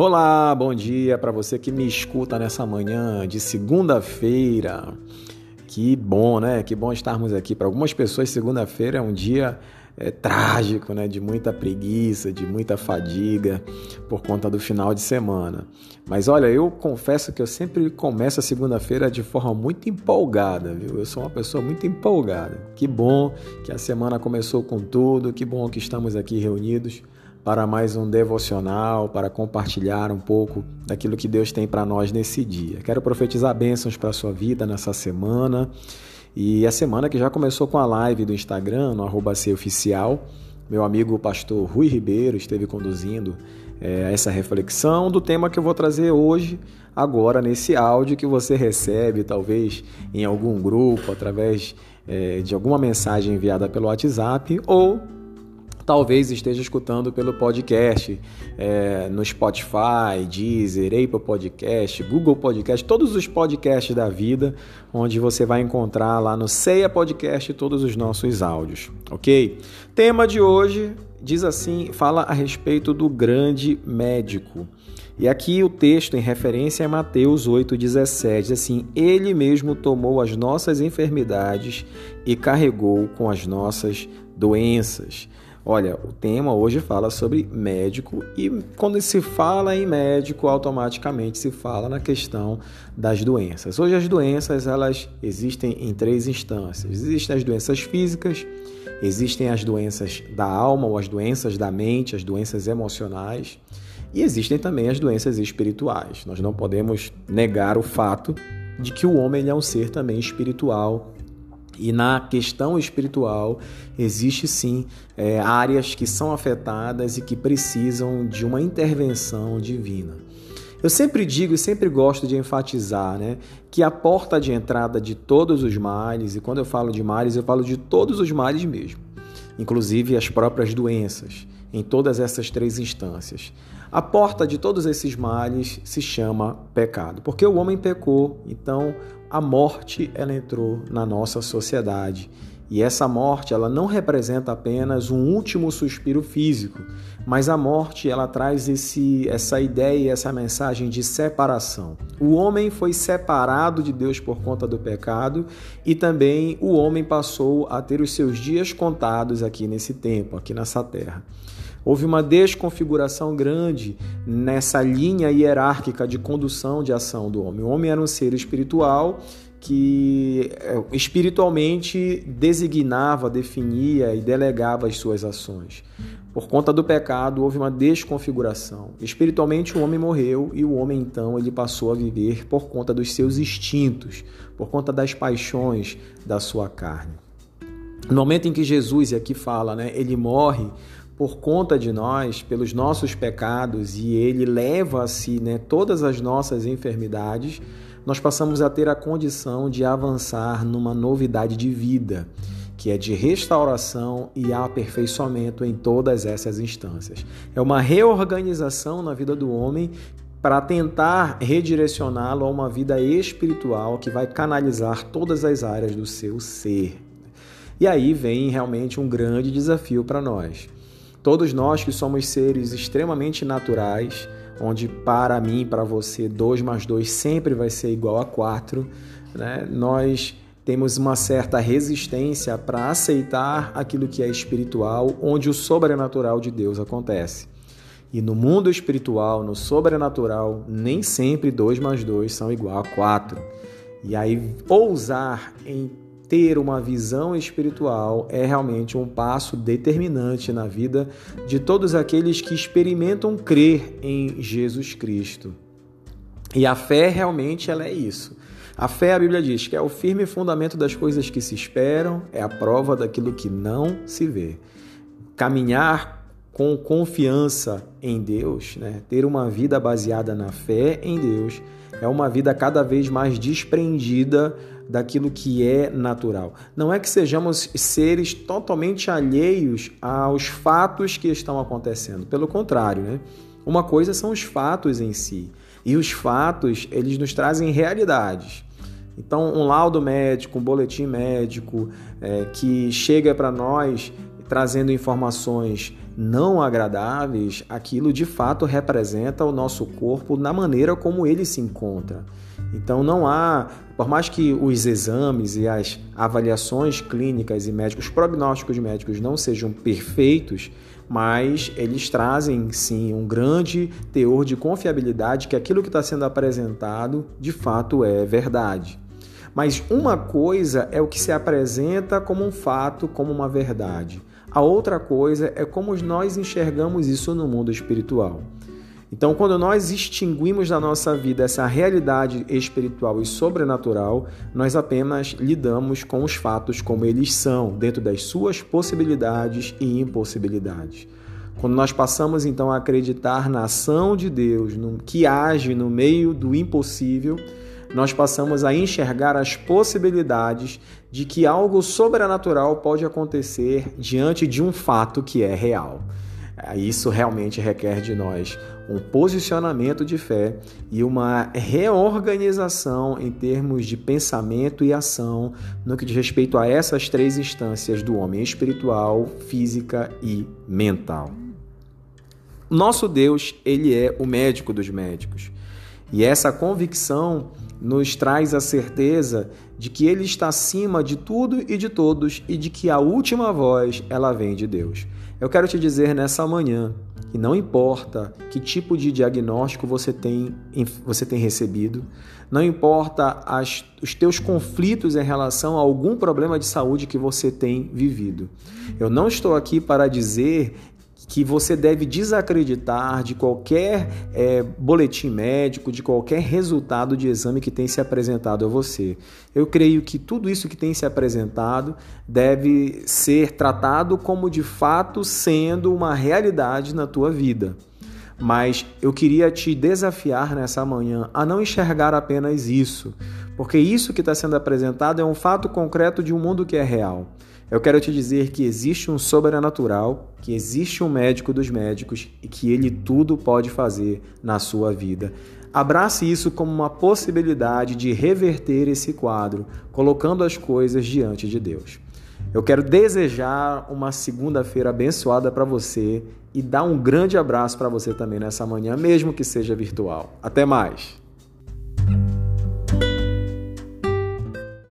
Olá, bom dia para você que me escuta nessa manhã de segunda-feira. Que bom, né? Que bom estarmos aqui. Para algumas pessoas, segunda-feira é um dia é, trágico, né? De muita preguiça, de muita fadiga por conta do final de semana. Mas olha, eu confesso que eu sempre começo a segunda-feira de forma muito empolgada, viu? Eu sou uma pessoa muito empolgada. Que bom que a semana começou com tudo, que bom que estamos aqui reunidos para mais um devocional, para compartilhar um pouco daquilo que Deus tem para nós nesse dia. Quero profetizar bênçãos para a sua vida nessa semana. E a semana que já começou com a live do Instagram, no arroba oficial. Meu amigo pastor Rui Ribeiro esteve conduzindo é, essa reflexão do tema que eu vou trazer hoje, agora nesse áudio que você recebe, talvez em algum grupo, através é, de alguma mensagem enviada pelo WhatsApp ou talvez esteja escutando pelo podcast, é, no Spotify, Deezer, Apple Podcast, Google Podcast, todos os podcasts da vida, onde você vai encontrar lá no Ceia Podcast todos os nossos áudios, ok? Tema de hoje diz assim, fala a respeito do grande médico. E aqui o texto em referência é Mateus 8,17, diz assim: Ele mesmo tomou as nossas enfermidades e carregou com as nossas doenças. Olha, o tema hoje fala sobre médico e quando se fala em médico, automaticamente se fala na questão das doenças. Hoje as doenças elas existem em três instâncias. Existem as doenças físicas, existem as doenças da alma ou as doenças da mente, as doenças emocionais e existem também as doenças espirituais. Nós não podemos negar o fato de que o homem é um ser também espiritual e na questão espiritual, existe sim é, áreas que são afetadas e que precisam de uma intervenção divina. Eu sempre digo e sempre gosto de enfatizar né, que a porta de entrada de todos os males, e quando eu falo de males, eu falo de todos os males mesmo, inclusive as próprias doenças, em todas essas três instâncias. A porta de todos esses males se chama pecado, porque o homem pecou, então a morte ela entrou na nossa sociedade. E essa morte, ela não representa apenas um último suspiro físico, mas a morte, ela traz esse, essa ideia, essa mensagem de separação. O homem foi separado de Deus por conta do pecado e também o homem passou a ter os seus dias contados aqui nesse tempo, aqui nessa terra. Houve uma desconfiguração grande nessa linha hierárquica de condução de ação do homem. O homem era um ser espiritual que é, espiritualmente designava, definia e delegava as suas ações. Por conta do pecado, houve uma desconfiguração. Espiritualmente, o homem morreu e o homem então ele passou a viver por conta dos seus instintos, por conta das paixões da sua carne. No momento em que Jesus, e aqui fala, né, ele morre por conta de nós, pelos nossos pecados, e ele leva a si né, todas as nossas enfermidades, nós passamos a ter a condição de avançar numa novidade de vida, que é de restauração e aperfeiçoamento em todas essas instâncias. É uma reorganização na vida do homem para tentar redirecioná-lo a uma vida espiritual que vai canalizar todas as áreas do seu ser. E aí vem realmente um grande desafio para nós. Todos nós que somos seres extremamente naturais, onde para mim, para você, 2 mais 2 sempre vai ser igual a 4, né? nós temos uma certa resistência para aceitar aquilo que é espiritual, onde o sobrenatural de Deus acontece. E no mundo espiritual, no sobrenatural, nem sempre 2 mais 2 são igual a 4. E aí, ousar em ter uma visão espiritual é realmente um passo determinante na vida de todos aqueles que experimentam crer em Jesus Cristo. E a fé realmente ela é isso. A fé, a Bíblia diz que é o firme fundamento das coisas que se esperam, é a prova daquilo que não se vê. Caminhar com confiança em Deus, né? ter uma vida baseada na fé em Deus, é uma vida cada vez mais desprendida daquilo que é natural. Não é que sejamos seres totalmente alheios aos fatos que estão acontecendo. Pelo contrário, né? Uma coisa são os fatos em si. E os fatos, eles nos trazem realidades. Então, um laudo médico, um boletim médico é, que chega para nós trazendo informações não agradáveis, aquilo de fato representa o nosso corpo na maneira como ele se encontra. Então não há, por mais que os exames e as avaliações clínicas e médicos, os prognósticos médicos não sejam perfeitos, mas eles trazem sim um grande teor de confiabilidade que aquilo que está sendo apresentado de fato é verdade. Mas uma coisa é o que se apresenta como um fato, como uma verdade. A outra coisa é como nós enxergamos isso no mundo espiritual. Então, quando nós extinguimos da nossa vida essa realidade espiritual e sobrenatural, nós apenas lidamos com os fatos como eles são, dentro das suas possibilidades e impossibilidades. Quando nós passamos então a acreditar na ação de Deus, no, que age no meio do impossível, nós passamos a enxergar as possibilidades de que algo sobrenatural pode acontecer diante de um fato que é real. Isso realmente requer de nós um posicionamento de fé e uma reorganização em termos de pensamento e ação no que diz respeito a essas três instâncias do homem espiritual, física e mental. Nosso Deus, ele é o médico dos médicos. E essa convicção nos traz a certeza de que ele está acima de tudo e de todos e de que a última voz ela vem de Deus. Eu quero te dizer nessa manhã que não importa que tipo de diagnóstico você tem, você tem recebido, não importa as, os teus conflitos em relação a algum problema de saúde que você tem vivido. Eu não estou aqui para dizer que você deve desacreditar de qualquer é, boletim médico, de qualquer resultado de exame que tem se apresentado a você. Eu creio que tudo isso que tem se apresentado deve ser tratado como de fato sendo uma realidade na tua vida. Mas eu queria te desafiar nessa manhã a não enxergar apenas isso, porque isso que está sendo apresentado é um fato concreto de um mundo que é real. Eu quero te dizer que existe um sobrenatural, que existe um médico dos médicos e que ele tudo pode fazer na sua vida. Abrace isso como uma possibilidade de reverter esse quadro, colocando as coisas diante de Deus. Eu quero desejar uma segunda-feira abençoada para você e dar um grande abraço para você também nessa manhã, mesmo que seja virtual. Até mais!